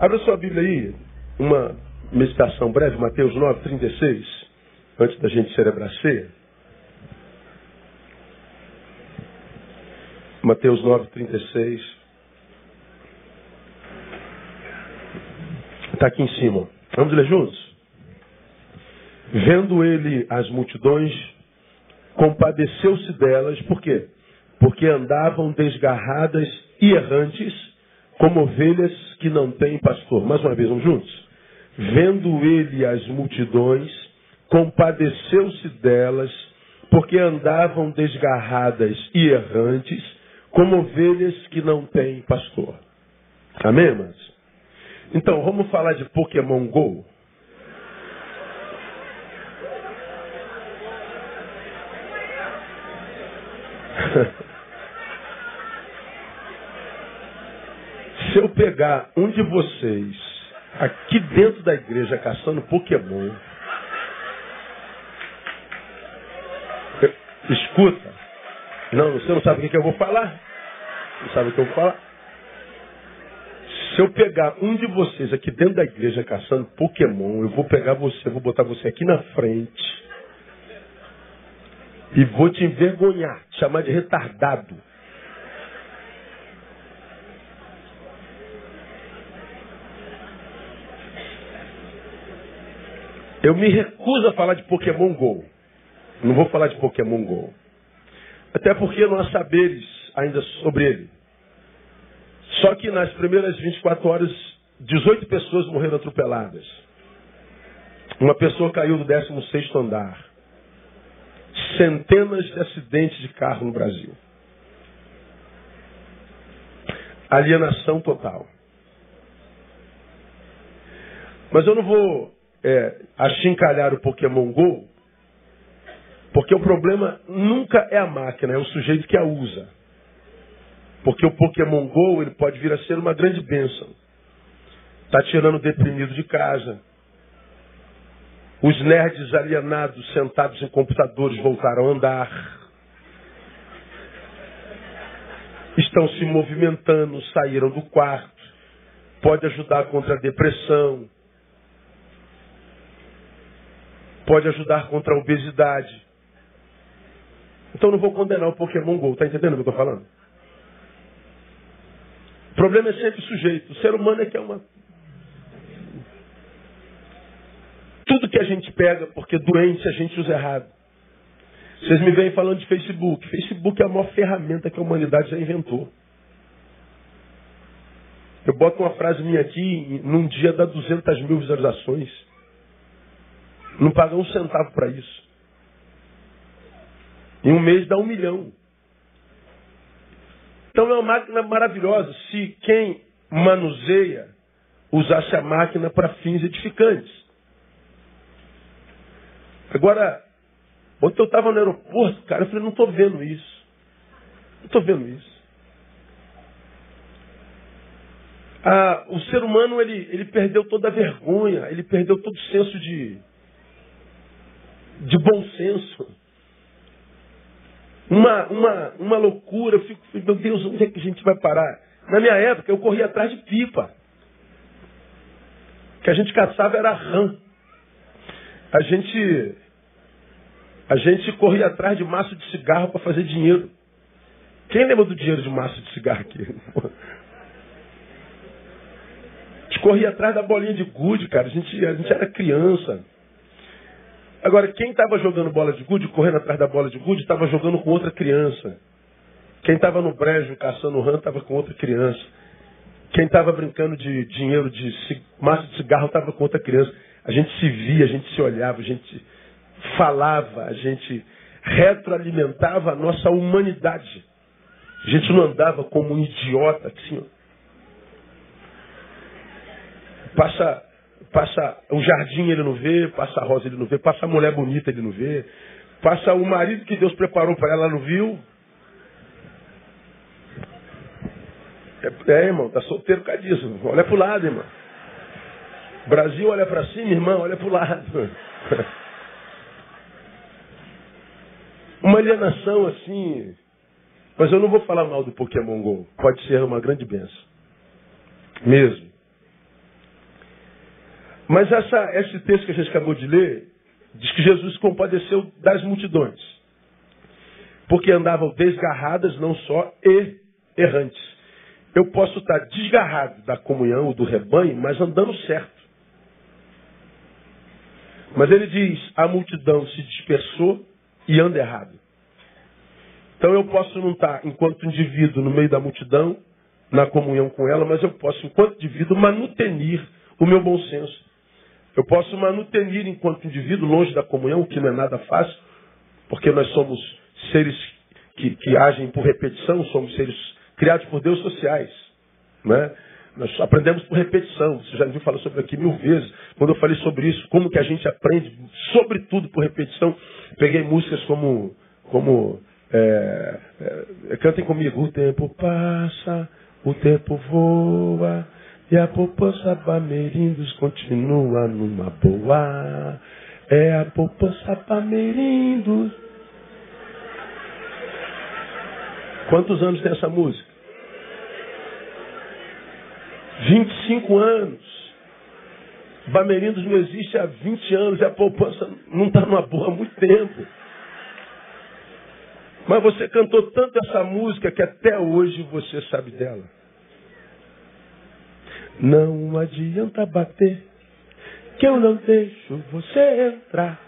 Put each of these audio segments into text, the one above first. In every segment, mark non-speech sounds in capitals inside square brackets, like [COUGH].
Abra sua Bíblia aí, uma meditação breve, Mateus 9, 36, antes da gente celebrar a ceia. Mateus 9, 36. Está aqui em cima. Vamos ler juntos? Vendo ele as multidões, compadeceu-se delas, por quê? Porque andavam desgarradas e errantes, como ovelhas que não têm pastor. Mais uma vez, vamos juntos? Vendo ele as multidões, compadeceu-se delas, porque andavam desgarradas e errantes, como ovelhas que não têm pastor. Amém, irmãos? Então, vamos falar de Pokémon Go? [LAUGHS] eu pegar um de vocês aqui dentro da igreja caçando Pokémon, escuta, não, você não sabe o que eu vou falar? Não sabe o que eu vou falar? Se eu pegar um de vocês aqui dentro da igreja caçando Pokémon, eu vou pegar você, vou botar você aqui na frente e vou te envergonhar, te chamar de retardado. Eu me recuso a falar de Pokémon GO. Não vou falar de Pokémon GO. Até porque não há saberes ainda sobre ele. Só que nas primeiras 24 horas, 18 pessoas morreram atropeladas. Uma pessoa caiu do 16 andar. Centenas de acidentes de carro no Brasil. Alienação total. Mas eu não vou é, achincalhar o Pokémon GO, porque o problema nunca é a máquina, é o sujeito que a usa. Porque o Pokémon GO ele pode vir a ser uma grande bênção. Está tirando o deprimido de casa. Os nerds alienados sentados em computadores voltaram a andar. Estão se movimentando, saíram do quarto. Pode ajudar contra a depressão pode ajudar contra a obesidade. Então não vou condenar o Pokémon GO, tá entendendo o que eu estou falando? O problema é sempre o sujeito. O ser humano é que é uma. Tudo que a gente pega, porque doente a gente usa errado. Vocês me vêm falando de Facebook. Facebook é a maior ferramenta que a humanidade já inventou. Eu boto uma frase minha aqui, num dia dá 200 mil visualizações. Não paga um centavo para isso. Em um mês dá um milhão. Então é uma máquina maravilhosa se quem manuseia usasse a máquina para fins edificantes. Agora, ontem eu estava no aeroporto, cara, eu falei, não estou vendo isso. Não estou vendo isso. Ah, o ser humano ele, ele perdeu toda a vergonha, ele perdeu todo o senso de, de bom senso. Uma, uma, uma loucura. Eu fico, meu Deus, onde é que a gente vai parar? Na minha época, eu corria atrás de pipa. O que a gente caçava era rã. A gente, a gente corria atrás de maço de cigarro para fazer dinheiro. Quem lembra do dinheiro de maço de cigarro aqui? A gente corria atrás da bolinha de gude, cara. A gente, a gente era criança. Agora, quem estava jogando bola de gude, correndo atrás da bola de gude, estava jogando com outra criança. Quem estava no brejo caçando rã estava com outra criança. Quem estava brincando de dinheiro, de massa de cigarro, estava com outra criança. A gente se via, a gente se olhava, a gente falava, a gente retroalimentava a nossa humanidade. A gente não andava como um idiota, assim, ó. Passa Passa o jardim ele não vê, passa a rosa ele não vê, passa a mulher bonita ele não vê, passa o marido que Deus preparou para ela não viu. É, é, irmão, tá solteiro por causa disso. Olha pro lado, irmão. Brasil olha para cima, irmão, olha pro lado. [LAUGHS] Uma alienação assim. Mas eu não vou falar mal do Pokémon GO. Pode ser uma grande benção. Mesmo. Mas essa, esse texto que a gente acabou de ler diz que Jesus compadeceu das multidões. Porque andavam desgarradas, não só e errantes. Eu posso estar desgarrado da comunhão, do rebanho, mas andando certo. Mas ele diz: a multidão se dispersou e anda errado. Então eu posso não estar, enquanto indivíduo, no meio da multidão, na comunhão com ela, mas eu posso, enquanto indivíduo, manutenir o meu bom senso. Eu posso manutenir enquanto indivíduo, longe da comunhão, o que não é nada fácil, porque nós somos seres que, que agem por repetição, somos seres criados por Deus sociais. Né? Nós aprendemos por repetição. Você já viu falar sobre aqui mil vezes. Quando eu falei sobre isso, como que a gente aprende, sobretudo por repetição, peguei músicas como, como é, é, cantem comigo. O tempo passa, o tempo voa. E a poupança Bamerindos continua numa boa. É a poupança Bamerindos. Quantos anos tem essa música? 25 anos. Bamerindos não existe há 20 anos e a poupança não está numa boa há muito tempo. Mas você cantou tanto essa música que até hoje você sabe dela. Não adianta bater, que eu não deixo você entrar.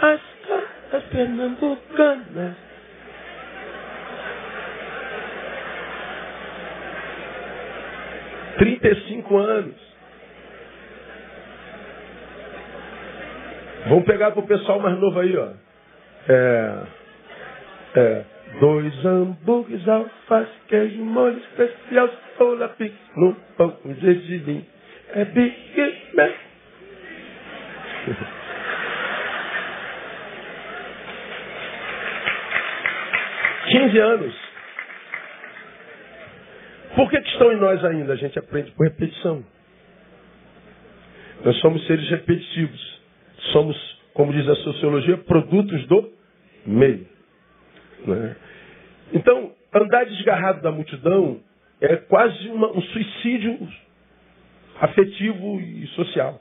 As caras pernambucanas. Trinta e cinco anos. Vamos pegar para o pessoal mais novo aí, ó. É, é, dois hambúrgueres, alface, queijo, molho especial, sola, pique, no pão com gergelim. É Big [LAUGHS] Mac. Quinze anos. Por que, que estão em nós ainda? A gente aprende por repetição. Nós somos seres repetitivos. Somos, como diz a sociologia, produtos do meio. Né? Então, andar desgarrado da multidão é quase uma, um suicídio afetivo e social.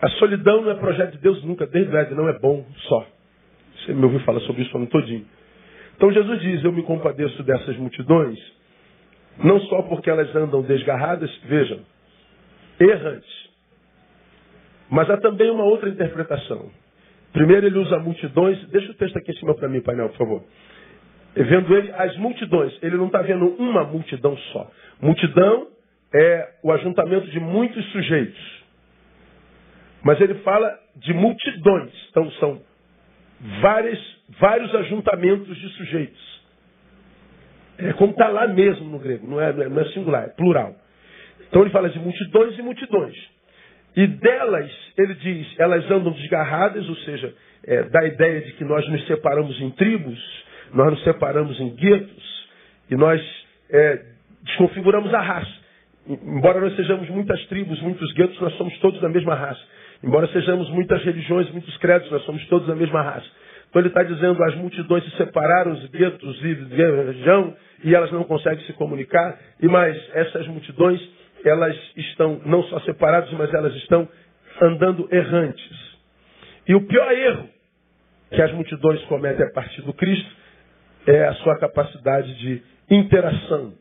A solidão não é projeto de Deus nunca, desde o não é bom só. Você me ouviu falar sobre isso o ano todinho. Então Jesus diz, eu me compadeço dessas multidões, não só porque elas andam desgarradas, vejam, errantes. Mas há também uma outra interpretação. Primeiro ele usa multidões. Deixa o texto aqui em cima para mim, painel, por favor. Vendo ele as multidões. Ele não está vendo uma multidão só. Multidão é o ajuntamento de muitos sujeitos. Mas ele fala de multidões. Então são várias, vários ajuntamentos de sujeitos. É como está lá mesmo no grego, não é, não é singular, é plural. Então ele fala de multidões e multidões. E delas, ele diz, elas andam desgarradas, ou seja, é, dá a ideia de que nós nos separamos em tribos, nós nos separamos em guetos, e nós é, desconfiguramos a raça. Embora nós sejamos muitas tribos, muitos guetos, nós somos todos da mesma raça. Embora sejamos muitas religiões, muitos credos, nós somos todos da mesma raça. Então ele está dizendo as multidões se separaram, os guetos e região, e elas não conseguem se comunicar, e mais essas multidões elas estão não só separadas, mas elas estão andando errantes. E o pior erro que as multidões cometem a partir do Cristo é a sua capacidade de interação.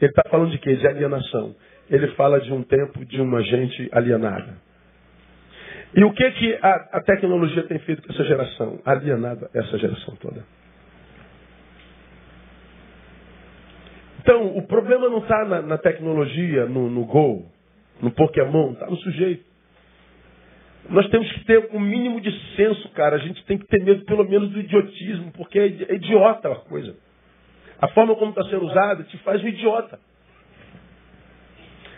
Ele está falando de quê? De alienação. Ele fala de um tempo de uma gente alienada. E o que, que a, a tecnologia tem feito com essa geração? Alienada essa geração toda. Então, o problema não está na, na, tecnologia, no, no Go, no Pokémon, está no sujeito. Nós temos que ter um mínimo de senso, cara. A gente tem que ter medo, pelo menos, do idiotismo, porque é, é idiota a coisa. A forma como está sendo usada te faz um idiota.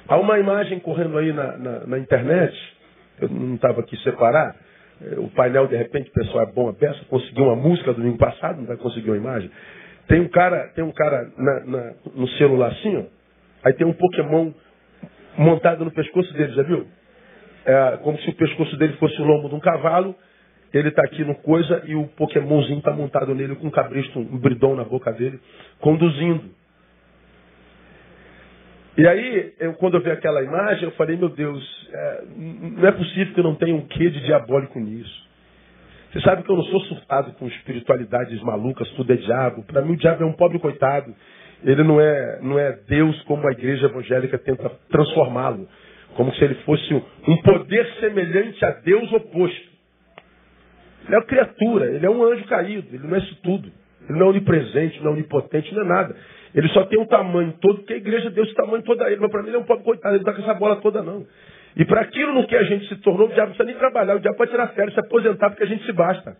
Há uma imagem correndo aí na, na, na internet, eu não estava aqui separar, é, o painel, de repente, o pessoal é bom a peça, conseguiu uma música domingo passado, não vai conseguir uma imagem. Tem um cara, tem um cara na, na, no celular assim, ó, aí tem um Pokémon montado no pescoço dele, já viu? É como se o pescoço dele fosse o lombo de um cavalo, ele está aqui no coisa e o Pokémonzinho está montado nele com um cabristo, um bridão na boca dele, conduzindo. E aí, eu, quando eu vi aquela imagem, eu falei, meu Deus, é, não é possível que eu não tenha um quê de diabólico nisso. Você sabe que eu não sou surtado com espiritualidades malucas, tudo é diabo. Para mim o diabo é um pobre coitado. Ele não é, não é Deus como a igreja evangélica tenta transformá-lo. Como se ele fosse um poder semelhante a Deus oposto. Ele é uma criatura, ele é um anjo caído, ele não é isso tudo. Ele não é onipresente, não é onipotente, não é nada. Ele só tem um tamanho todo, porque a igreja deu esse tamanho todo a ele. Mas para mim ele é um pobre coitado, ele não está com essa bola toda não. E para aquilo no que a gente se tornou, o diabo não precisa nem trabalhar, o diabo pode tirar férias, se aposentar, porque a gente se basta.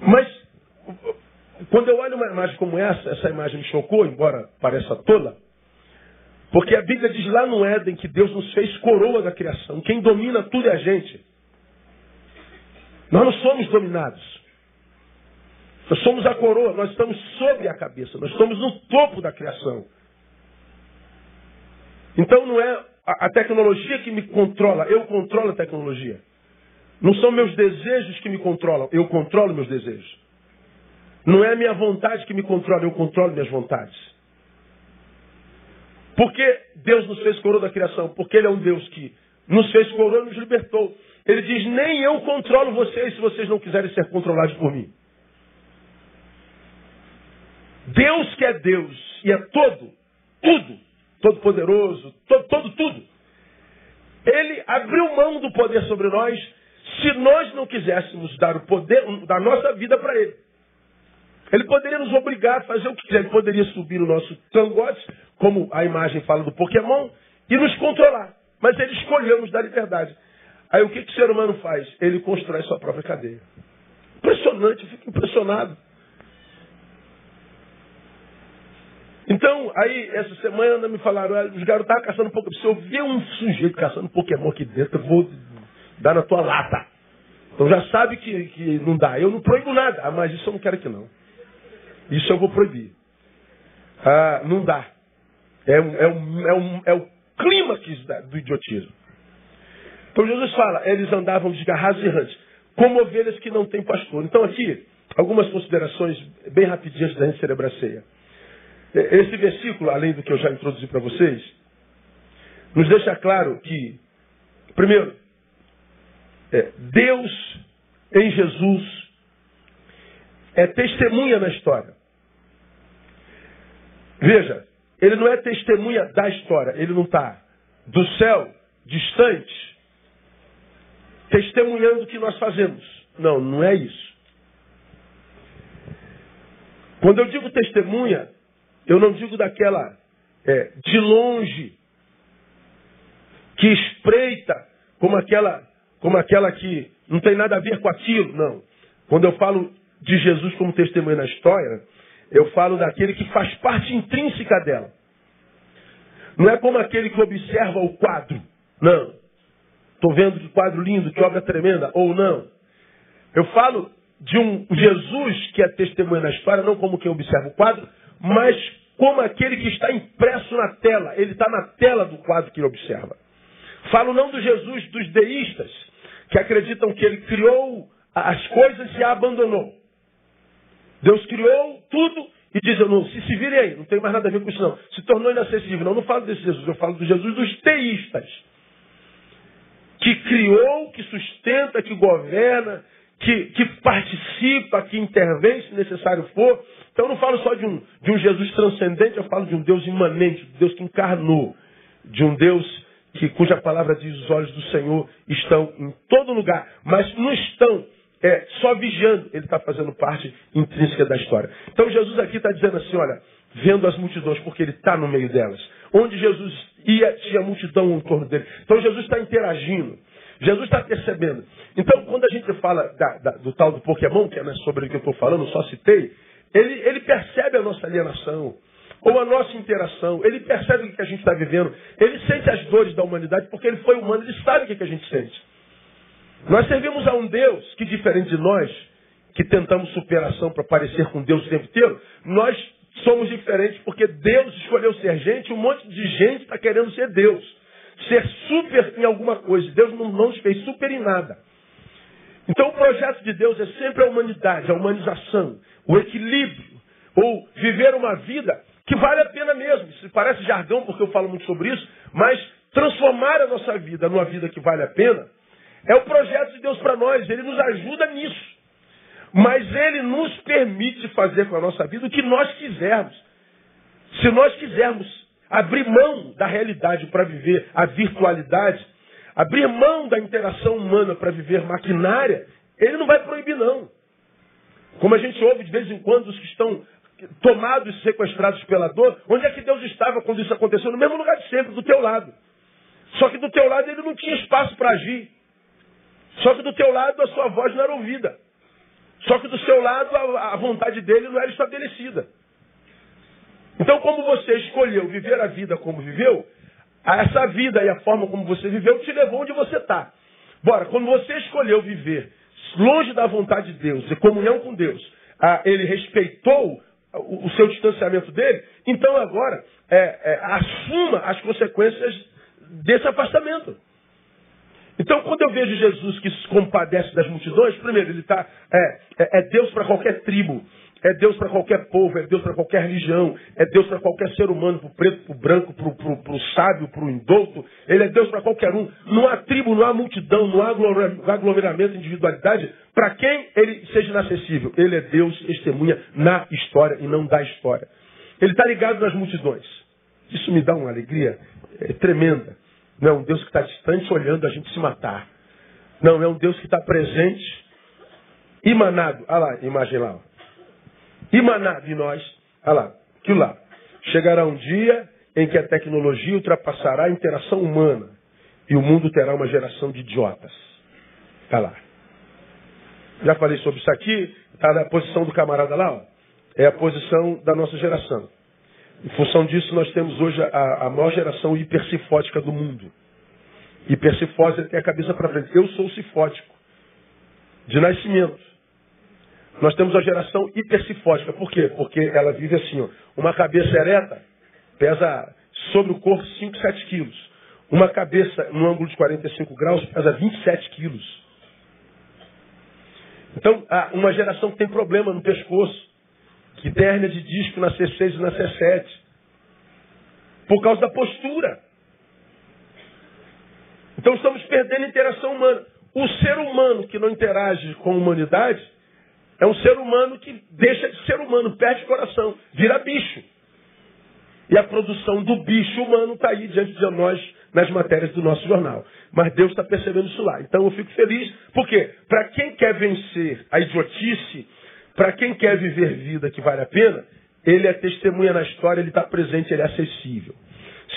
Mas, quando eu olho uma imagem como essa, essa imagem me chocou, embora pareça tola, porque a Bíblia diz lá no Éden que Deus nos fez coroa da criação. Quem domina tudo é a gente. Nós não somos dominados. Nós somos a coroa, nós estamos sobre a cabeça, nós estamos no topo da criação. Então não é a, tecnologia que me controla, eu controlo a tecnologia. Não são meus desejos que me controlam, eu controlo meus desejos. Não é a minha vontade que me controla, eu controlo minhas vontades. Por que Deus nos fez coroa da criação? Porque Ele é um Deus que nos fez coroa e nos libertou. Ele diz: Nem eu controlo vocês se vocês não quiserem ser controlados por mim. Deus que é Deus e é todo, tudo, todo poderoso, todo, todo, tudo. Ele abriu mão do poder sobre nós se nós não quiséssemos dar o poder da nossa vida para ele. Ele poderia nos obrigar a fazer o que quiser. Ele poderia subir no nosso cangote, como a imagem fala do Pokémon, e nos controlar. Mas ele escolheu nos dar liberdade. Aí o que, que o ser humano faz? Ele constrói sua própria cadeia. Impressionante, eu fico impressionado. Então, aí, essa semana me falaram, os garotos estavam caçando Pokémon. Se eu ver um sujeito caçando Pokémon aqui dentro, eu vou dar na tua lata. Então já sabe que, que não dá. Eu não proíbo nada. Ah, mas isso eu não quero que não. Isso eu vou proibir. Ah, não dá. É, é, é, é o clímax do idiotismo. Então Jesus fala, eles andavam desgarrados e errantes, como ovelhas que não têm pastor. Então aqui, algumas considerações bem rapidinhas da gente celebrar a ceia. Esse versículo, além do que eu já introduzi para vocês, nos deixa claro que, primeiro, é, Deus em Jesus é testemunha na história. Veja, ele não é testemunha da história, ele não está do céu, distante, testemunhando o que nós fazemos. Não, não é isso. Quando eu digo testemunha, eu não digo daquela é, de longe, que espreita como aquela, como aquela que não tem nada a ver com aquilo. Não. Quando eu falo de Jesus como testemunha na história, eu falo daquele que faz parte intrínseca dela. Não é como aquele que observa o quadro. Não. Estou vendo que quadro lindo, que obra tremenda. Ou não. Eu falo de um Jesus que é testemunha na história, não como quem observa o quadro, mas como aquele que está impresso na tela. Ele está na tela do quadro que ele observa. Falo não do Jesus dos deístas, que acreditam que ele criou as coisas e a abandonou. Deus criou tudo e diz, não, se se virem aí, não tem mais nada a ver com isso não. Se tornou inacessível. Não, não falo desse Jesus, eu falo do Jesus dos teístas. Que criou, que sustenta, que governa, que, que participa, que intervém, se necessário for, então eu não falo só de um, de um Jesus transcendente, eu falo de um Deus imanente, de Deus que encarnou, de um Deus que, cuja palavra diz os olhos do Senhor estão em todo lugar, mas não estão é, só vigiando, ele está fazendo parte intrínseca da história. Então Jesus aqui está dizendo assim, olha, vendo as multidões, porque ele está no meio delas. Onde Jesus ia, tinha multidão em torno dele. Então Jesus está interagindo. Jesus está percebendo. Então, quando a gente fala da, da, do tal do Pokémon, que é sobre o que eu estou falando, só citei, ele, ele percebe a nossa alienação, ou a nossa interação, ele percebe o que a gente está vivendo, ele sente as dores da humanidade, porque ele foi humano, ele sabe o que a gente sente. Nós servimos a um Deus que, diferente de nós, que tentamos superação para parecer com Deus o tempo inteiro, nós somos diferentes porque Deus escolheu ser gente, um monte de gente está querendo ser Deus. Ser super em alguma coisa. Deus não, nos fez super em nada. Então o projeto de Deus é sempre a humanidade, a humanização o equilíbrio, ou viver uma vida que vale a pena mesmo. Isso parece jargão porque eu falo muito sobre isso, mas transformar a nossa vida numa vida que vale a pena é o projeto de Deus para nós. Ele nos ajuda nisso. Mas ele nos permite fazer com a nossa vida o que nós quisermos. Se nós quisermos abrir mão da realidade para viver a virtualidade, abrir mão da interação humana para viver maquinária, ele não vai proibir, não. Como a gente ouve de vez em quando os que estão tomados e sequestrados pela dor, onde é que Deus estava quando isso aconteceu? No mesmo lugar de sempre, do teu lado. Só que do teu lado ele não tinha espaço para agir. Só que do teu lado a sua voz não era ouvida. Só que do seu lado a, a vontade dele não era estabelecida. Então, como você escolheu viver a vida como viveu, essa vida e a forma como você viveu te levou onde você está. Bora, quando você escolheu viver longe da vontade de Deus, em comunhão com Deus, ele respeitou o, o, seu distanciamento dele, então agora é, é, assuma as consequências desse afastamento. Então, quando eu vejo Jesus que se compadece das multidões, primeiro, ele está. É, é, é Deus para qualquer tribo, é Deus para qualquer povo, é Deus para qualquer religião, é Deus para qualquer ser humano, para o preto, para o branco, para o sábio, para o indouto. Ele é Deus para qualquer um. Não há tribo, não há multidão, não há aglomeramento, individualidade para quem ele seja inacessível. Ele é Deus, testemunha na história e não da história. Ele está ligado nas multidões. Isso me dá uma alegria é, tremenda. Não é um Deus que está distante olhando a gente se matar. Não, é um Deus que está presente, emanado. Olha lá, imagem lá. Emanado em nós. Olha lá, aquilo lá. Chegará um dia em que a tecnologia ultrapassará a interação humana e o mundo terá uma geração de idiotas. Olha lá. Já falei sobre isso aqui, está na posição do camarada lá, ó. é a posição da nossa geração. Em função disso, nós temos hoje a, a maior geração hipercifótica do mundo. Hipercifose tem a cabeça para frente. Eu sou cifótico. De nascimento. Nós temos a geração hipercifótica. Por quê? Porque ela vive assim, ó, uma cabeça ereta pesa sobre o corpo 5, 7 quilos. Uma cabeça no ângulo de 45 graus pesa 27 quilos. Então, uma geração que tem problema no pescoço que tem hernia de disco na C6 e na C7. Por causa da postura. Então estamos perdendo a interação humana. O ser humano que não interage com a humanidade é um ser humano que deixa de ser humano, perde o coração, vira bicho. E a produção do bicho humano está aí diante de nós nas matérias do nosso jornal. Mas Deus está percebendo isso lá. Então eu fico feliz, porque para quem quer vencer a idiotice, para quem quer viver vida que vale a pena, ele é testemunha na história, ele está presente, ele é acessível.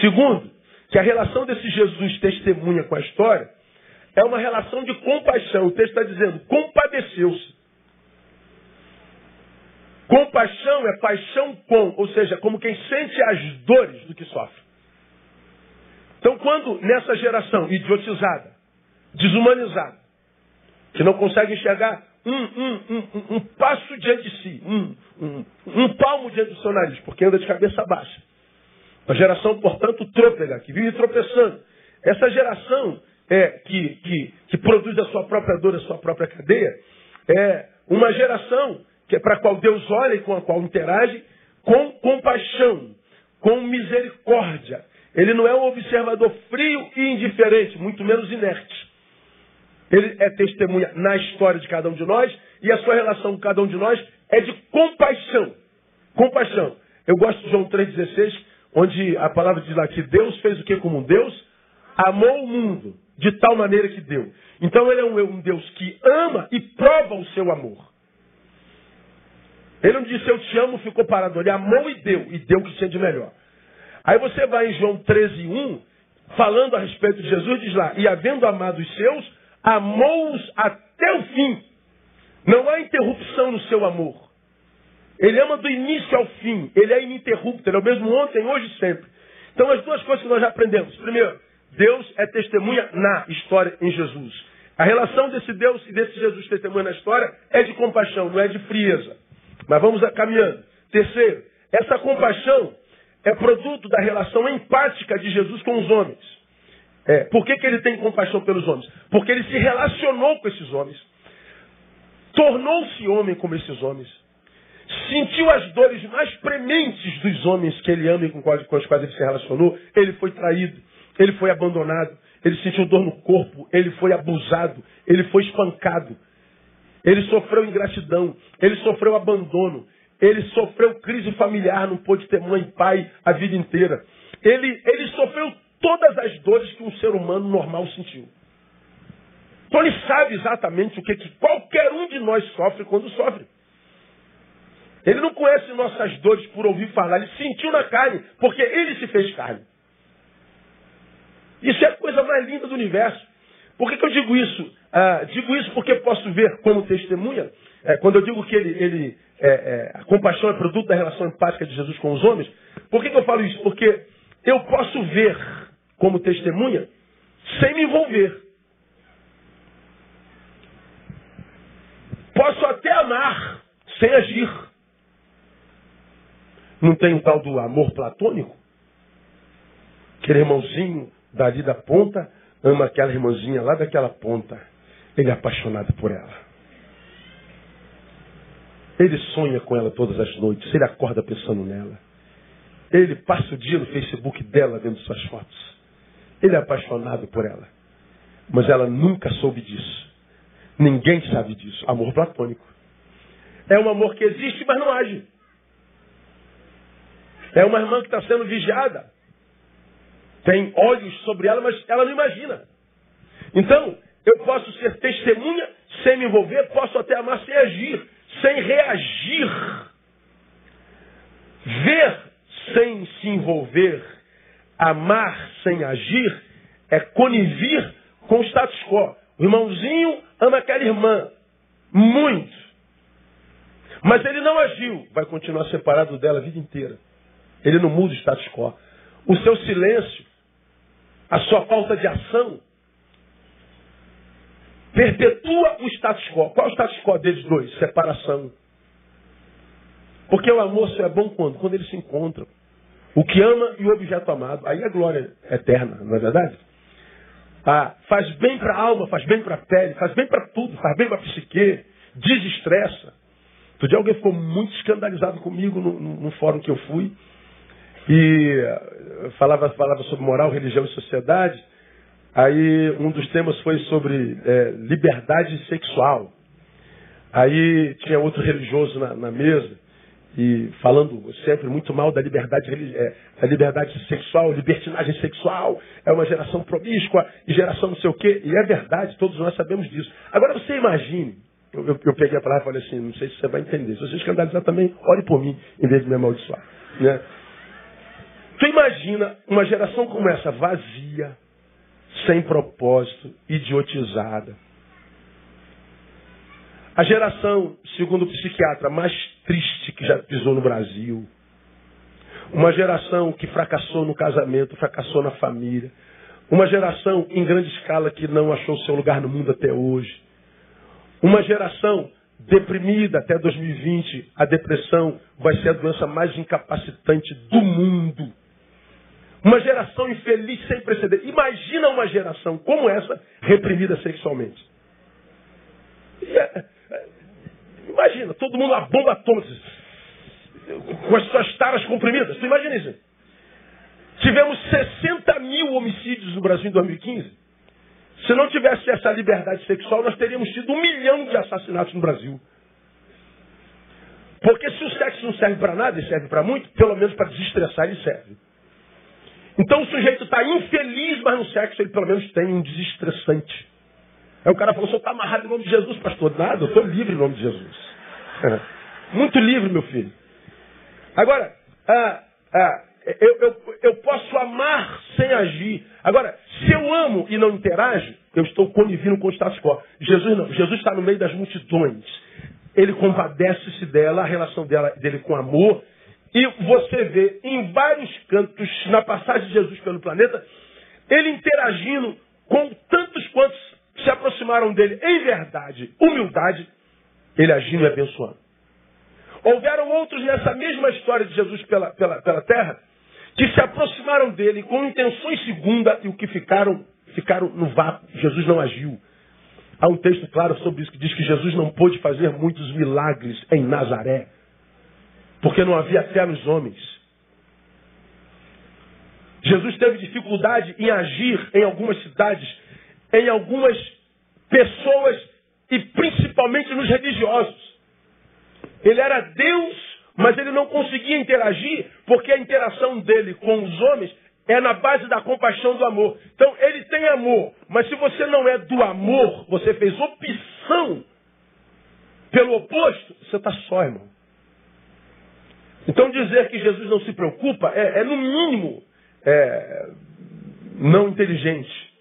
Segundo, que a relação desse Jesus testemunha com a história é uma relação de compaixão. O texto está dizendo, compadeceu-se. Compaixão é paixão com, ou seja, como quem sente as dores do que sofre. Então, quando nessa geração idiotizada, desumanizada, que não consegue enxergar um, um, um, um, passo diante de si, um, palmo diante do seu nariz, porque anda de cabeça baixa. Uma geração, portanto, trôpega, que vive tropeçando. Essa geração é, que, que, que produz a sua própria dor, a sua própria cadeia, é uma geração que é para a qual Deus olha e com a qual interage com compaixão, com misericórdia. Ele não é um observador frio e indiferente, muito menos inerte. Ele é testemunha na história de cada um de nós e a sua relação com cada um de nós é de compaixão. Compaixão. Eu gosto de João 3,16, onde a palavra diz lá que Deus fez o que como Deus? Amou o mundo de tal maneira que deu. Então ele é um, Deus que ama e prova o seu amor. Ele não disse eu te amo, ficou parado. Ele amou e deu, e deu o que tinha de melhor. Aí você vai em João 13,1, falando a respeito de Jesus, diz lá, e havendo amado os seus, amou-os até o fim. Não há interrupção no seu amor. Ele ama do início ao fim. Ele é ininterrupto. Ele é o mesmo ontem, hoje e sempre. Então, as duas coisas que nós já aprendemos. Primeiro, Deus é testemunha na história em Jesus. A relação desse Deus e desse Jesus testemunha na história é de compaixão, não é de frieza. Mas vamos caminhando. Terceiro, essa compaixão é produto da relação empática de Jesus com os homens. É, por que, que ele tem compaixão pelos homens? Porque ele se relacionou com esses homens. Tornou-se homem como esses homens. sentiu as dores mais prementes dos homens que ele ama e com os quais ele se relacionou. Ele foi traído, ele foi abandonado, ele sentiu dor no corpo, ele foi abusado, ele foi espancado, ele sofreu ingratidão, ele sofreu abandono, ele sofreu crise familiar, não pôde ter mãe e pai a vida inteira. Ele, ele sofreu todas as dores que um ser humano normal sentiu. Então ele sabe exatamente o que, que qualquer um de nós sofre quando sofre. Ele não conhece nossas dores por ouvir falar, ele sentiu na carne, porque ele se fez carne. Isso é a coisa mais linda do universo. Por que, que eu digo isso? Ah, digo isso porque posso ver como testemunha, é, quando eu digo que ele, ele é, é, a compaixão é produto da relação empática de Jesus com os homens. Por que, que eu falo isso? Porque eu posso ver como testemunha sem me envolver. Posso até amar sem agir. Não tem o tal do amor platônico? Aquele irmãozinho dali da ponta ama aquela irmãzinha lá daquela ponta. Ele é apaixonado por ela. Ele sonha com ela todas as noites. Ele acorda pensando nela. Ele passa o dia no Facebook dela vendo suas fotos. Ele é apaixonado por ela. Mas ela nunca soube disso. Ninguém sabe disso. Amor platônico. É um amor que existe, mas não age. É uma irmã que está sendo vigiada tem olhos sobre ela, mas ela não imagina. Então, eu posso ser testemunha sem me envolver, posso até amar sem agir, sem reagir. Ver sem se envolver, amar sem agir, é conivir com o status quo. O irmãozinho ama aquela irmã muito. Mas ele não agiu, vai continuar separado dela a vida inteira. Ele não muda o status quo. O seu silêncio a sua falta de ação, perpetua o status quo. Qual é o status quo deles dois? Separação. Porque o amor só é bom quando? Quando eles se encontram. O que ama e o objeto amado. Aí é glória eterna, não é verdade? Ah, faz bem para a alma, faz bem para a pele, faz bem para tudo, faz bem para a psique, desestressa. Outro dia alguém ficou muito escandalizado comigo no, no fórum que eu fui e eh, falava, falava sobre moral, religião e sociedade. Aí um dos temas foi sobre é, liberdade sexual. Aí tinha outro religioso na, na, mesa e falando sempre muito mal da liberdade, é, da liberdade sexual, libertinagem sexual, é uma geração promíscua e geração não sei o quê. E é verdade, todos nós sabemos disso. Agora você imagine, eu, eu, eu peguei a palavra e falei assim, não sei se você vai entender. Se você escandalizar também, ore por mim, em vez de me amaldiçoar. Né? Tu imagina uma geração como essa, vazia, sem propósito, idiotizada. A geração, segundo o psiquiatra, mais triste que já pisou no Brasil. Uma geração que fracassou no casamento, fracassou na família. Uma geração em grande escala que não achou seu lugar no mundo até hoje. Uma geração deprimida até 2020. A depressão vai ser a doença mais incapacitante do mundo. Uma geração infeliz sem precedentes. Imagina uma geração como essa reprimida sexualmente. É, é, imagina, todo mundo a bomba atômica, com as suas taras comprimidas. Tu imagina isso? Tivemos 60 mil homicídios no Brasil em 2015. Se não tivesse essa liberdade sexual, nós teríamos tido um milhão de assassinatos no Brasil. Porque se o sexo não serve para nada e serve para muito, pelo menos para desestressar ele serve. Então o sujeito está infeliz, mas no sexo ele pelo menos tem um desestressante. Aí o cara falou, o senhor está amarrado em nome de Jesus, pastor. Nada, eu estou livre em nome de Jesus. [LAUGHS] Muito livre, meu filho. Agora, ah, ah, eu, eu, eu posso amar sem agir. Agora, se eu amo e não interajo, eu estou conivendo com o status quo. Jesus não. Jesus está no meio das multidões. Ele compadece-se dela, a relação dela, dele com amor e você vê em vários cantos, na passagem de Jesus pelo planeta, ele interagindo com tantos quantos se aproximaram dele em verdade, humildade, ele agindo e abençoando. Houveram outros nessa mesma história de Jesus pela, pela, pela terra, que se aproximaram dele com intenções segunda e o que ficaram, ficaram no vácuo. Jesus não agiu. Há um texto claro sobre isso que diz que Jesus não pôde fazer muitos milagres em Nazaré. Porque não havia fé nos homens. Jesus teve dificuldade em agir em algumas cidades, em algumas pessoas e principalmente nos religiosos. Ele era Deus, mas ele não conseguia interagir porque a interação dele com os homens é na base da compaixão do amor. Então ele tem amor, mas se você não é do amor, você fez opção pelo oposto, você está só, irmão. Então dizer que Jesus não se preocupa é, é no mínimo é, não inteligente.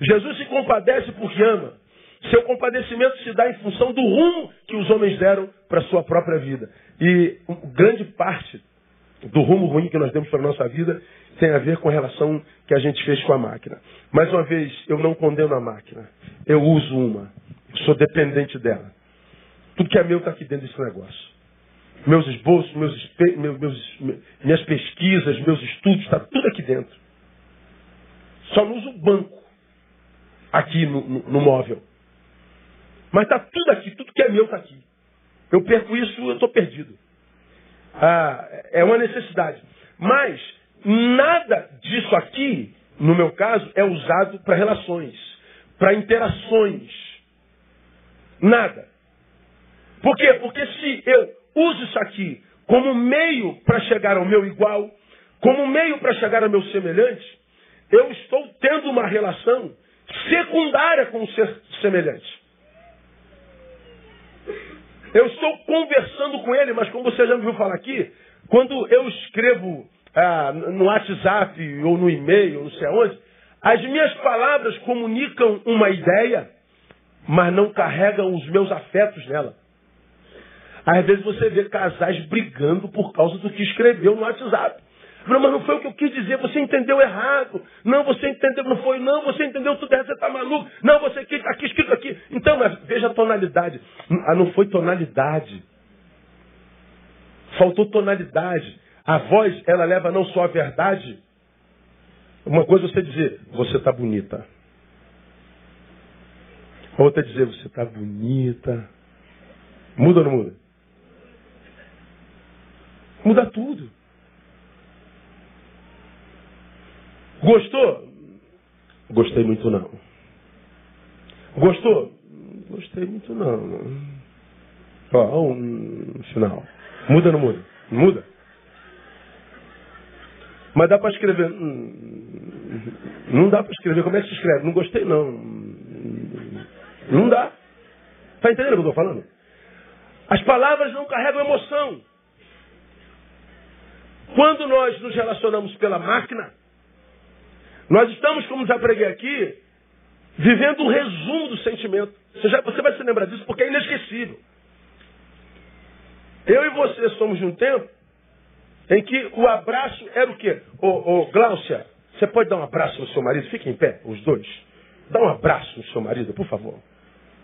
Jesus se compadece porque ama. Seu compadecimento se dá em função do rumo que os homens deram para a sua própria vida. E grande parte do rumo ruim que nós demos para a nossa vida tem a ver com a relação que a gente fez com a máquina. Mais uma vez, eu não condeno a máquina. Eu uso uma. Sou dependente dela. Tudo que é meu está aqui dentro desse negócio. Meus esboços, meus, meus, minhas pesquisas, meus estudos, está tudo aqui dentro. Só não uso o banco aqui no, no, no móvel. Mas está tudo aqui, tudo que é meu está aqui. Eu perco isso, eu estou perdido. Ah, é uma necessidade. Mas nada disso aqui, no meu caso, é usado para relações, para interações. Nada. Por quê? Porque se eu uso isso aqui como meio para chegar ao meu igual, como meio para chegar ao meu semelhante, eu estou tendo uma relação secundária com o ser semelhante. Eu estou conversando com ele, mas como você já me viu falar aqui, quando eu escrevo ah, no WhatsApp ou no e-mail, não sei aonde, as minhas palavras comunicam uma ideia, mas não carregam os meus afetos nela. Às vezes você vê casais brigando por causa do que escreveu no WhatsApp. Não, mas não foi o que eu quis dizer, você entendeu errado. Não, você entendeu, não foi, não, você entendeu tudo errado, você está maluco. Não, você aqui, aqui escrito aqui. Então, veja a tonalidade. Ah, não foi tonalidade. Faltou tonalidade. A voz, ela leva não só a verdade. Uma coisa é você dizer, você está bonita. Outra é dizer, você está bonita. Muda ou não muda? Muda tudo. Gostou? Gostei muito não. Gostou? Gostei muito não. Ó, um final. Muda ou não muda? Muda? Mas dá para escrever. Hum, não dá para escrever. Como é que se escreve? Não gostei não. Não dá. Está entendendo o que eu estou falando? As palavras não carregam emoção. Quando nós nos relacionamos pela máquina, nós estamos, como já preguei aqui, vivendo um resumo do sentimento. Você, já, você vai se lembrar disso porque é inesquecível. Eu e você somos de um tempo em que o abraço era o quê? Ô, ô Gláucia, você pode dar um abraço no seu marido? Fique em pé, os dois. Dá um abraço no seu marido, por favor.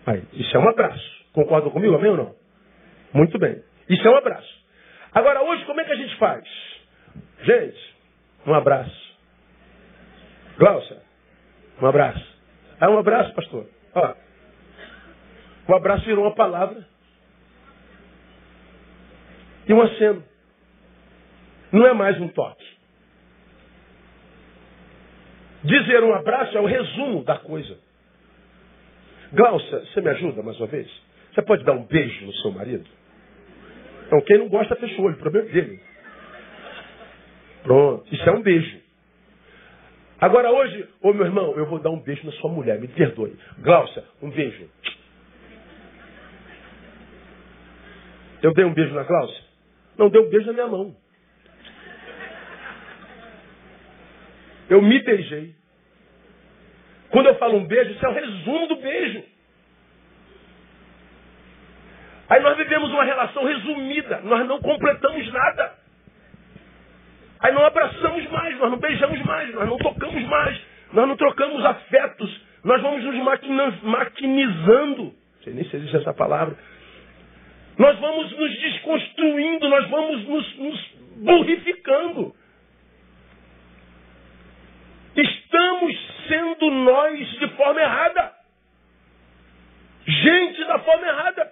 Aí, isso é um abraço. Concordam comigo, amém ou não? Muito bem. Isso é um abraço. Agora, hoje, como é que a gente faz? Gente, um abraço. Glaucia, um abraço. Ah, um abraço, pastor. Ó, o abraço virou uma palavra e um aceno. Não é mais um toque. Dizer um abraço é o resumo da coisa. Glaucia, você me ajuda mais uma vez? Você pode dar um beijo no seu marido? Então, quem não gosta, fecha o olho. O problema é dele. Pronto. Isso é um beijo. Agora hoje, ô meu irmão, eu vou dar um beijo na sua mulher, me perdoe. Glaucia, um beijo. Eu dei um beijo na Glaucia? Não, dei um beijo na minha mão. Eu me beijei. Quando eu falo um beijo, isso é o resumo do beijo. Aí nós vivemos uma relação resumida, nós não completamos nada. Aí não abraçamos mais, nós não beijamos mais, nós não tocamos mais, nós não trocamos afetos, nós vamos nos maquinizando. Não sei nem se existe essa palavra. Nós vamos nos desconstruindo, nós vamos nos, nos burrificando. Estamos sendo nós de forma errada. Gente da forma errada.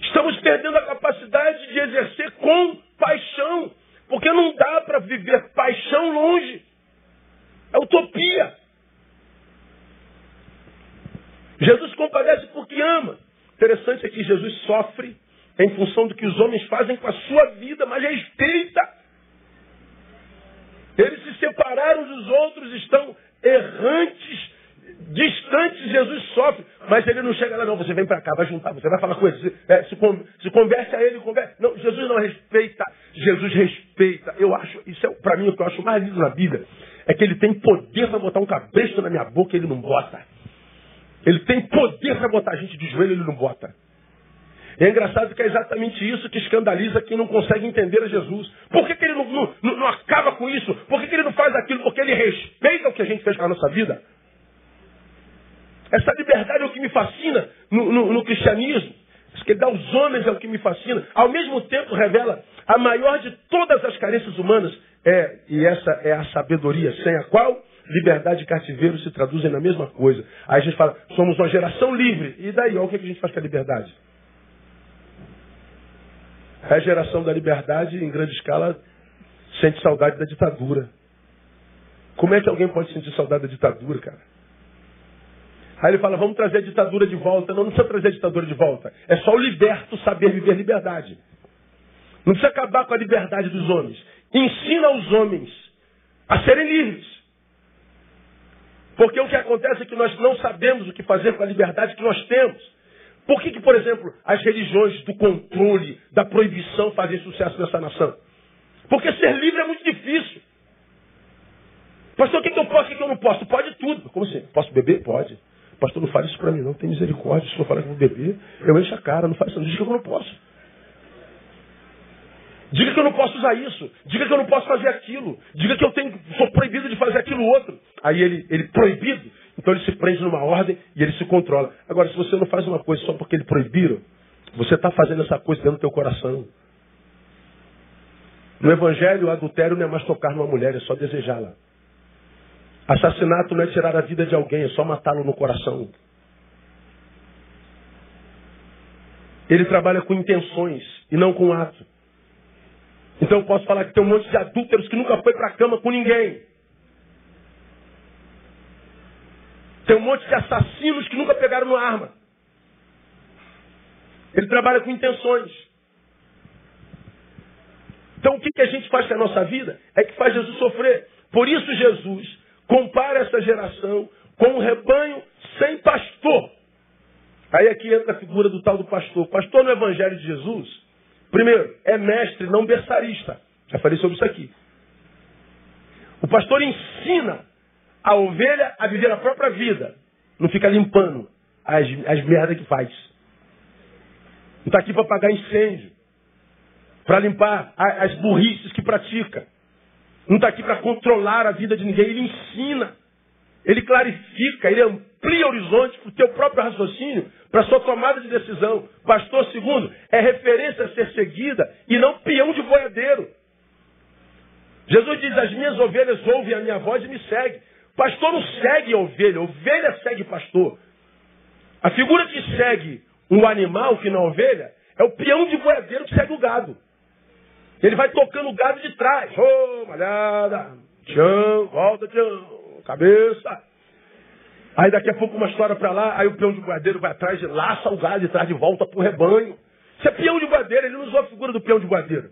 Estamos perdendo a capacidade de exercer com paixão. Porque não dá para viver paixão longe. É utopia. Jesus compadece porque ama. Interessante é que Jesus sofre em função do que os homens fazem com a sua vida, mas respeita. Eles se separaram dos outros, estão errantes, distantes. Jesus sofre, mas ele não chega lá, não. Você vem para cá, vai juntar, você vai falar com ele, se, é, se, se converse a ele, converse. Não, Jesus não respeita. Jesus respeita. Eu acho, isso é para mim o que eu acho mais lindo na Bíblia, é que ele tem poder para botar um cabresto na minha boca e ele não bota. Ele tem poder para botar a gente de joelho, ele não bota. É engraçado que é exatamente isso que escandaliza quem não consegue entender a Jesus. Por que, que ele não, não, não, acaba com isso? Por que, que ele não faz aquilo? Porque ele respeita o que a gente fez com a nossa vida. Essa liberdade é o que me fascina no, no, no cristianismo. Isso que dá aos homens é o que me fascina. Ao mesmo tempo revela a maior de todas as carências humanas. É, e essa é a sabedoria, sem a qual liberdade e cativeiro se traduzem na mesma coisa. Aí a gente fala, somos uma geração livre. E daí, o que a gente faz com a liberdade. A geração da liberdade, em grande escala, sente saudade da ditadura. Como é que alguém pode sentir saudade da ditadura, cara? Aí ele fala, vamos trazer a ditadura de volta. Não, não precisa trazer a ditadura de volta. É só o liberto saber viver liberdade. Não precisa acabar com a liberdade dos homens. Ensina aos homens a serem livres. Porque o que acontece é que nós não sabemos o que fazer com a liberdade que nós temos. Por que, que, por exemplo, as religiões do controle, da proibição fazem sucesso nessa nação? Porque ser livre é muito difícil. Pastor, o que, que eu posso e o que eu não posso? Pode tudo. Como assim? Posso beber? Pode. Pastor, não fale isso para mim, não. Tem misericórdia. Se eu falar que vou beber, eu encho a cara. Não faz isso. Diga que eu não posso. Diga que eu não posso usar isso. Diga que eu não posso fazer aquilo. Diga que eu tenho, sou proibido de fazer aquilo outro. Aí ele, ele proibido, então ele se prende numa ordem e ele se controla. Agora, se você não faz uma coisa só porque ele proibiram, você está fazendo essa coisa dentro do teu coração. No Evangelho, o adultério não é mais tocar numa mulher, é só desejá-la. Assassinato não é tirar a vida de alguém, é só matá-lo no coração. Ele trabalha com intenções e não com ato. Então eu posso falar que tem um monte de adúlteros que nunca foi para a cama com ninguém. Tem um monte de assassinos que nunca pegaram uma arma. Ele trabalha com intenções. Então o que, que a gente faz com a nossa vida? É que faz Jesus sofrer. Por isso Jesus compara essa geração com um rebanho sem pastor. Aí aqui entra a figura do tal do pastor. Pastor no Evangelho de Jesus Primeiro, é mestre, não berçarista. Já falei sobre isso aqui. O pastor ensina a ovelha a viver a própria vida. Não fica limpando as, as merdas que faz. Não está aqui para apagar incêndio. Para limpar as burrices que pratica. Não está aqui para controlar a vida de ninguém. Ele ensina. Ele clarifica, ele amplia horizontes para o teu próprio raciocínio, para a sua tomada de decisão. Pastor, segundo, é referência a ser seguida e não peão de boiadeiro. Jesus diz, as minhas ovelhas ouvem a minha voz e me seguem. Pastor não segue a ovelha, ovelha segue pastor. A figura que segue um animal que não é ovelha é o peão de boiadeiro que segue o gado. Ele vai tocando o gado de trás. Ô, oh, malhada, tchão, volta, tchão cabeça. Aí daqui a pouco uma história para lá, aí o peão de guardeiro vai atrás e laça o gado e traz de volta para o rebanho. Isso é peão de guardeiro, ele não usou a figura do peão de guardeiro.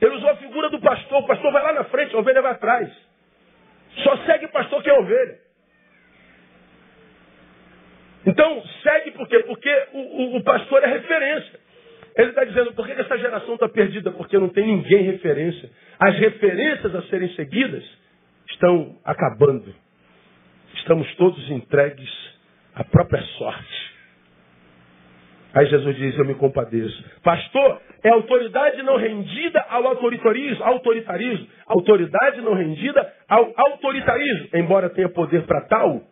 Ele usou a figura do pastor. O pastor vai lá na frente, a ovelha vai atrás. Só segue o pastor que é ovelha. Então, segue por quê? Porque o, o, o pastor é referência. Ele está dizendo, por que essa geração está perdida? Porque não tem ninguém referência. As referências a serem seguidas estão acabando. Estamos todos entregues à própria sorte. Aí Jesus diz: Eu me compadeço. Pastor, é autoridade não rendida ao autoritarismo. Autoritarismo. Autoridade não rendida ao autoritarismo. Embora tenha poder para tal,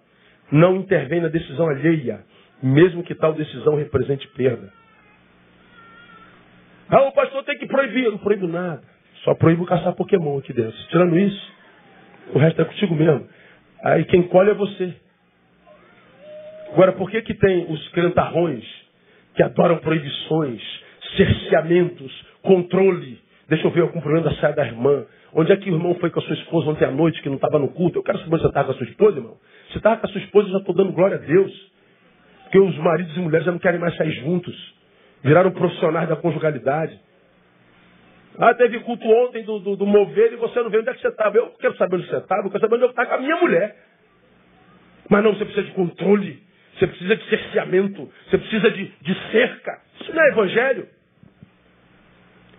não intervém na decisão alheia, mesmo que tal decisão represente perda. Ah, o pastor tem que proibir. Eu não proíbo nada. Só proíbo caçar Pokémon aqui dentro. Tirando isso, o resto é contigo mesmo. Aí quem colhe é você. Agora, por que, que tem os cantarrões que adoram proibições, cerceamentos, controle. Deixa eu ver o cumprimento da saia da irmã. Onde é que o irmão foi com a sua esposa ontem à noite, que não estava no culto? Eu quero saber se você estava com a sua esposa, irmão. Se estava com a sua esposa, eu já estou dando glória a Deus. Porque os maridos e mulheres já não querem mais sair juntos. Viraram profissionais da conjugalidade. Ah, teve culto ontem do, do, do mover e você não veio. Onde é que você estava? Eu quero saber onde você estava, eu quero saber onde eu estava com a minha mulher. Mas não, você precisa de controle, você precisa de cerceamento, você precisa de, de cerca. Isso não é evangelho.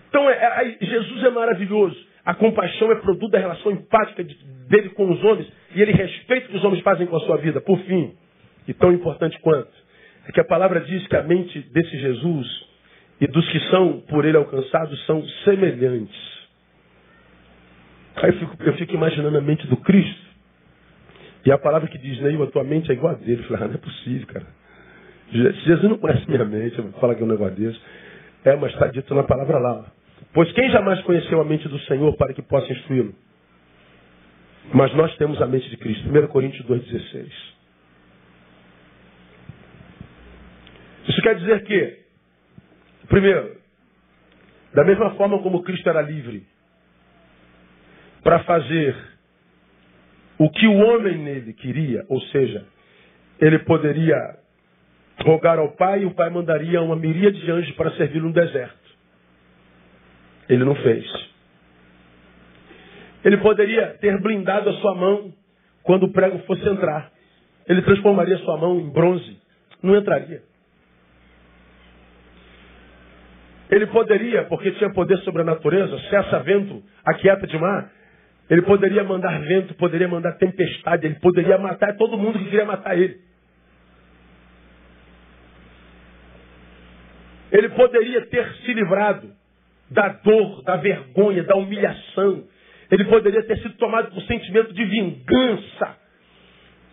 Então, é, é, Jesus é maravilhoso. A compaixão é produto da relação empática de, dele com os homens e ele respeita o que os homens fazem com a sua vida. Por fim, e tão importante quanto, é que a palavra diz que a mente desse Jesus e dos que são por ele alcançados são semelhantes. Aí eu fico, eu fico imaginando a mente do Cristo. E a palavra que diz, né, a tua mente é igual a dele. Eu falei, ah, não é possível, cara. Jesus não conhece minha mente, falar que é um negócio desse. É, mas está dito na palavra lá. Pois quem jamais conheceu a mente do Senhor para que possa instruí-lo? Mas nós temos a mente de Cristo. 1 Coríntios 2,16. Isso quer dizer que Primeiro, da mesma forma como Cristo era livre para fazer o que o homem nele queria, ou seja, ele poderia rogar ao Pai e o Pai mandaria uma miríade de anjos para servir no deserto. Ele não fez. Ele poderia ter blindado a sua mão quando o prego fosse entrar. Ele transformaria sua mão em bronze. Não entraria. Ele poderia, porque tinha poder sobre a natureza, cessa vento, aquieta de mar. Ele poderia mandar vento, poderia mandar tempestade, ele poderia matar todo mundo que queria matar ele. Ele poderia ter se livrado da dor, da vergonha, da humilhação. Ele poderia ter sido tomado por sentimento de vingança.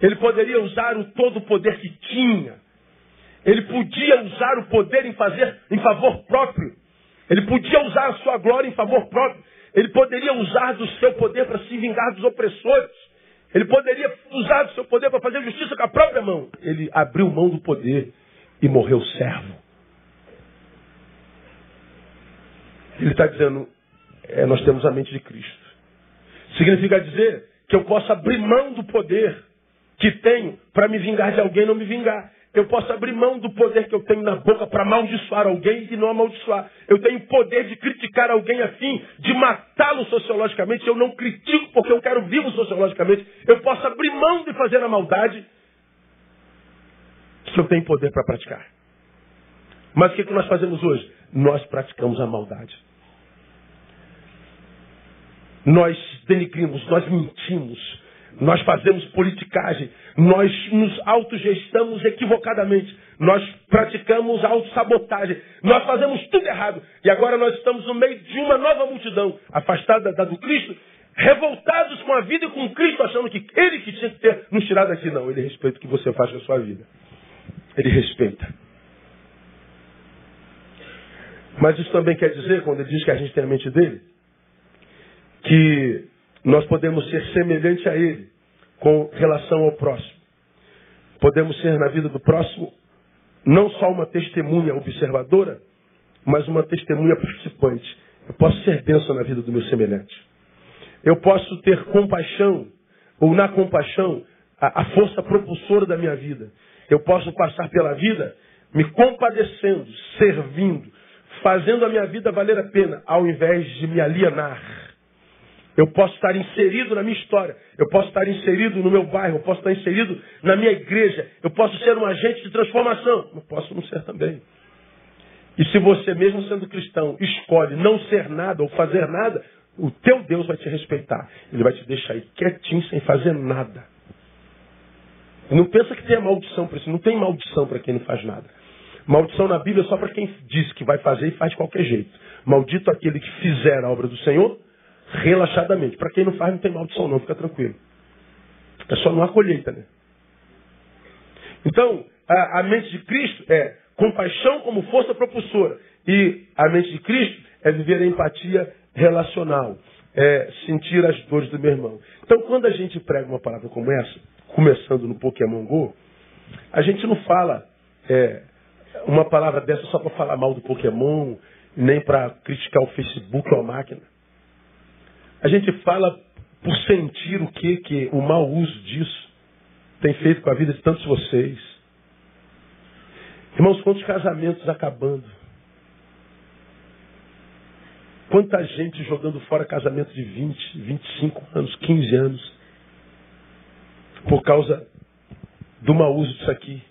Ele poderia usar o todo o poder que tinha ele podia usar o poder em fazer em favor próprio. Ele podia usar a sua glória em favor próprio. Ele poderia usar do seu poder para se vingar dos opressores. Ele poderia usar do seu poder para fazer justiça com a própria mão. Ele abriu mão do poder e morreu servo. Ele está dizendo, é, nós temos a mente de Cristo. Significa dizer que eu posso abrir mão do poder que tenho para me vingar de alguém não me vingar. Eu posso abrir mão do poder que eu tenho na boca para amaldiçoar alguém e não amaldiçoar. Eu tenho poder de criticar alguém a fim de matá-lo sociologicamente. Eu não critico porque eu quero vivo sociologicamente. Eu posso abrir mão de fazer a maldade se eu tenho poder para praticar. Mas o que, que nós fazemos hoje? Nós praticamos a maldade. Nós denigrimos, nós mentimos, nós fazemos politicagem, nós nos autogestamos equivocadamente, nós praticamos autossabotagem, nós fazemos tudo errado. E agora nós estamos no meio de uma nova multidão, afastada da do Cristo, revoltados com a vida e com Cristo, achando que ele que tinha que ter nos tirado aqui. Não, ele respeita o que você faz com a sua vida. Ele respeita. Mas isso também quer dizer, quando ele diz que a gente tem a mente dele, que nós podemos ser semelhante a Ele com relação ao próximo. Podemos ser na vida do próximo não só uma testemunha observadora, mas uma testemunha participante. Eu posso ser bênção na vida do meu semelhante. Eu posso ter compaixão, ou na compaixão, a, a força propulsora da minha vida. Eu posso passar pela vida me compadecendo, servindo, fazendo a minha vida valer a pena, ao invés de me alienar eu posso estar inserido na minha história. Eu posso estar inserido no meu bairro. Eu posso estar inserido na minha igreja. Eu posso ser um agente de transformação. Eu posso não ser também. E se você, mesmo sendo cristão, escolhe não ser nada ou fazer nada, o teu Deus vai te respeitar. Ele vai te deixar aí quietinho, sem fazer nada. Não pensa que tem maldição para isso. Não tem maldição para quem não faz nada. Maldição na Bíblia é só para quem diz que vai fazer e faz de qualquer jeito. Maldito aquele que fizer a obra do Senhor relaxadamente. Para quem não faz, não tem maldição não, fica tranquilo. É só não há colheita, né? Então, a, a mente de Cristo é compaixão como força propulsora. E a mente de Cristo é viver a empatia relacional. É sentir as dores do meu irmão. Então, quando a gente prega uma palavra como essa, começando no Pokémon Go, a gente não fala é, uma palavra dessa só para falar mal do Pokémon, nem para criticar o Facebook ou a máquina. A gente fala por sentir o que que o mau uso disso tem feito com a vida de tantos de vocês. Irmãos, quantos casamentos acabando? Quanta gente jogando fora casamento de 20, 25 anos, 15 anos, por causa do mau uso disso aqui.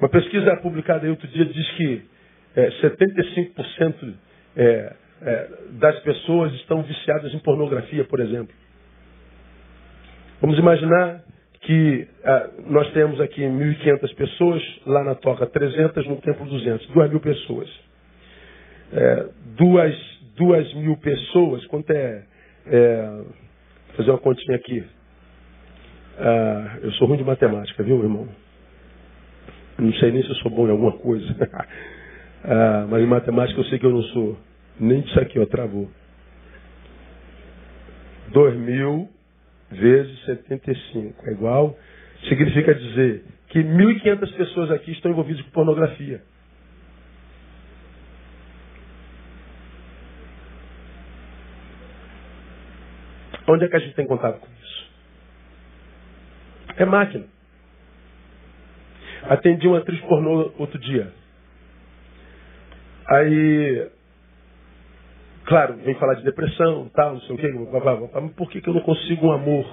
Uma pesquisa publicada aí outro dia diz que é, 75% é, é, das pessoas estão viciadas em pornografia, por exemplo. Vamos imaginar que ah, nós temos aqui 1.500 pessoas, lá na toca 300, no templo 200, 2 mil pessoas. É, duas, duas mil pessoas, quanto é, é Vou fazer uma continha aqui. Ah, eu sou ruim de matemática, viu, irmão? Não sei nem se eu sou bom em alguma coisa. [LAUGHS] ah, mas em matemática eu sei que eu não sou. Nem disso aqui, ó, travou. 2 mil vezes 75 é igual. Significa dizer que 1.500 pessoas aqui estão envolvidas com pornografia. Onde é que a gente tem contato com isso? É máquina. Atendi uma atriz pornô outro dia. Aí, claro, vem falar de depressão, tal, não sei o quê. Mas por que, que eu não consigo um amor?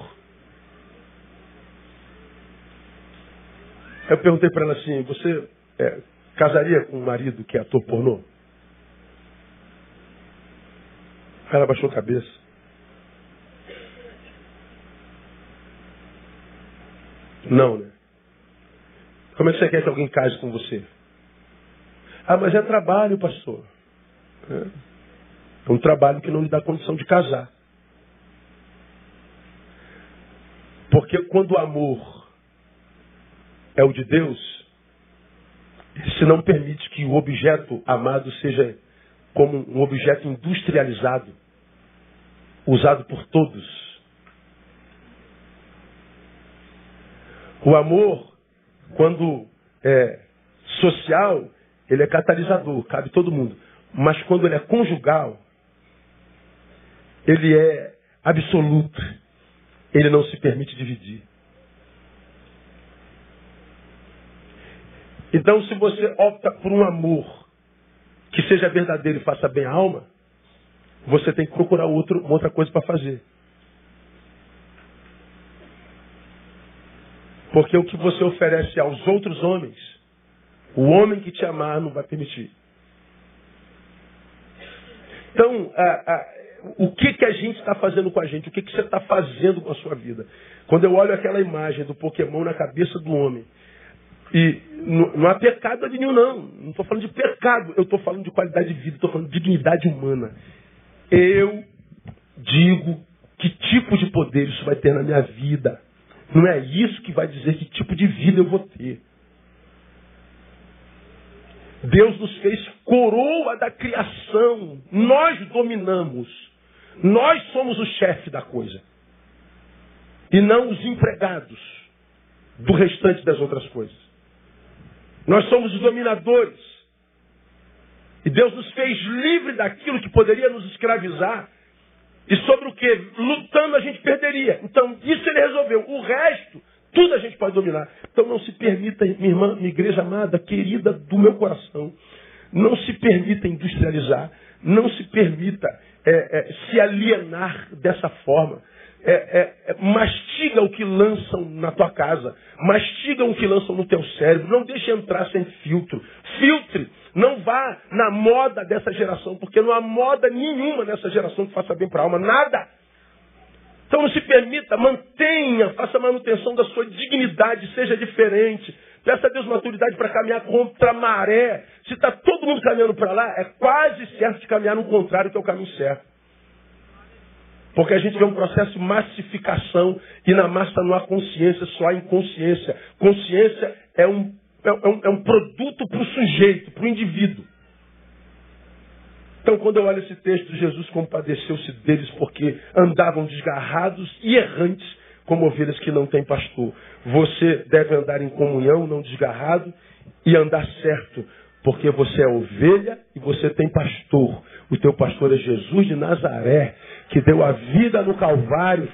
Eu perguntei para ela assim, você é, casaria com um marido que é ator pornô? Ela baixou a cabeça. Não, né? Como é que você quer que alguém case com você? Ah, mas é trabalho, pastor. É, é um trabalho que não lhe dá condição de casar. Porque quando o amor é o de Deus, se não permite que o objeto amado seja como um objeto industrializado, usado por todos. O amor, quando é social, ele é catalisador, cabe todo mundo. Mas quando ele é conjugal, ele é absoluto. Ele não se permite dividir. Então, se você opta por um amor que seja verdadeiro e faça bem a alma, você tem que procurar outro, outra coisa para fazer. Porque o que você oferece aos outros homens, o homem que te amar não vai permitir. Então, a, o que, que a gente está fazendo com a gente? O que, que você está fazendo com a sua vida? Quando eu olho aquela imagem do Pokémon na cabeça do homem, e não, há pecado nenhum, não. Não estou falando de pecado, eu estou falando de qualidade de vida, estou falando de dignidade humana. Eu digo que tipo de poder isso vai ter na minha vida. Não é isso que vai dizer que tipo de vida eu vou ter. Deus nos fez coroa da criação. Nós dominamos. Nós somos o chefe da coisa. E não os empregados do restante das outras coisas. Nós somos os dominadores. E Deus nos fez livre daquilo que poderia nos escravizar e sobre o que? Lutando a gente perderia. Então, isso ele resolveu. O resto, tudo a gente pode dominar. Então, não se permita, minha irmã, minha igreja amada, querida do meu coração, não se permita industrializar, não se permita é, é, se alienar dessa forma. É, é, é, mastiga o que lançam na tua casa, mastiga o que lançam no teu cérebro, não deixe entrar sem filtro. Filtre não vá na moda dessa geração, porque não há moda nenhuma nessa geração que faça bem para a alma, nada. Então não se permita, mantenha, faça manutenção da sua dignidade, seja diferente. Peça a Deus maturidade para caminhar contra a maré. Se está todo mundo caminhando para lá, é quase certo de caminhar no contrário, que é o caminho certo. Porque a gente vê um processo de massificação e na massa não há consciência, só há inconsciência. Consciência é um é, é, um, é um produto para o sujeito, para o indivíduo. Então, quando eu olho esse texto, Jesus compadeceu-se deles porque andavam desgarrados e errantes, como ovelhas que não têm pastor. Você deve andar em comunhão, não desgarrado, e andar certo, porque você é ovelha e você tem pastor. O teu pastor é Jesus de Nazaré, que deu a vida no Calvário,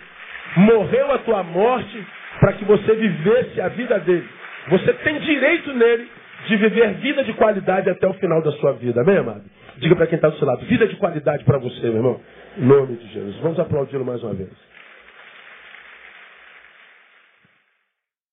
morreu a tua morte para que você vivesse a vida dele. Você tem direito nele de viver vida de qualidade até o final da sua vida. Amém, amado? Diga para quem está do seu lado, vida de qualidade para você, meu irmão. Em nome de Jesus. Vamos aplaudi-lo mais uma vez.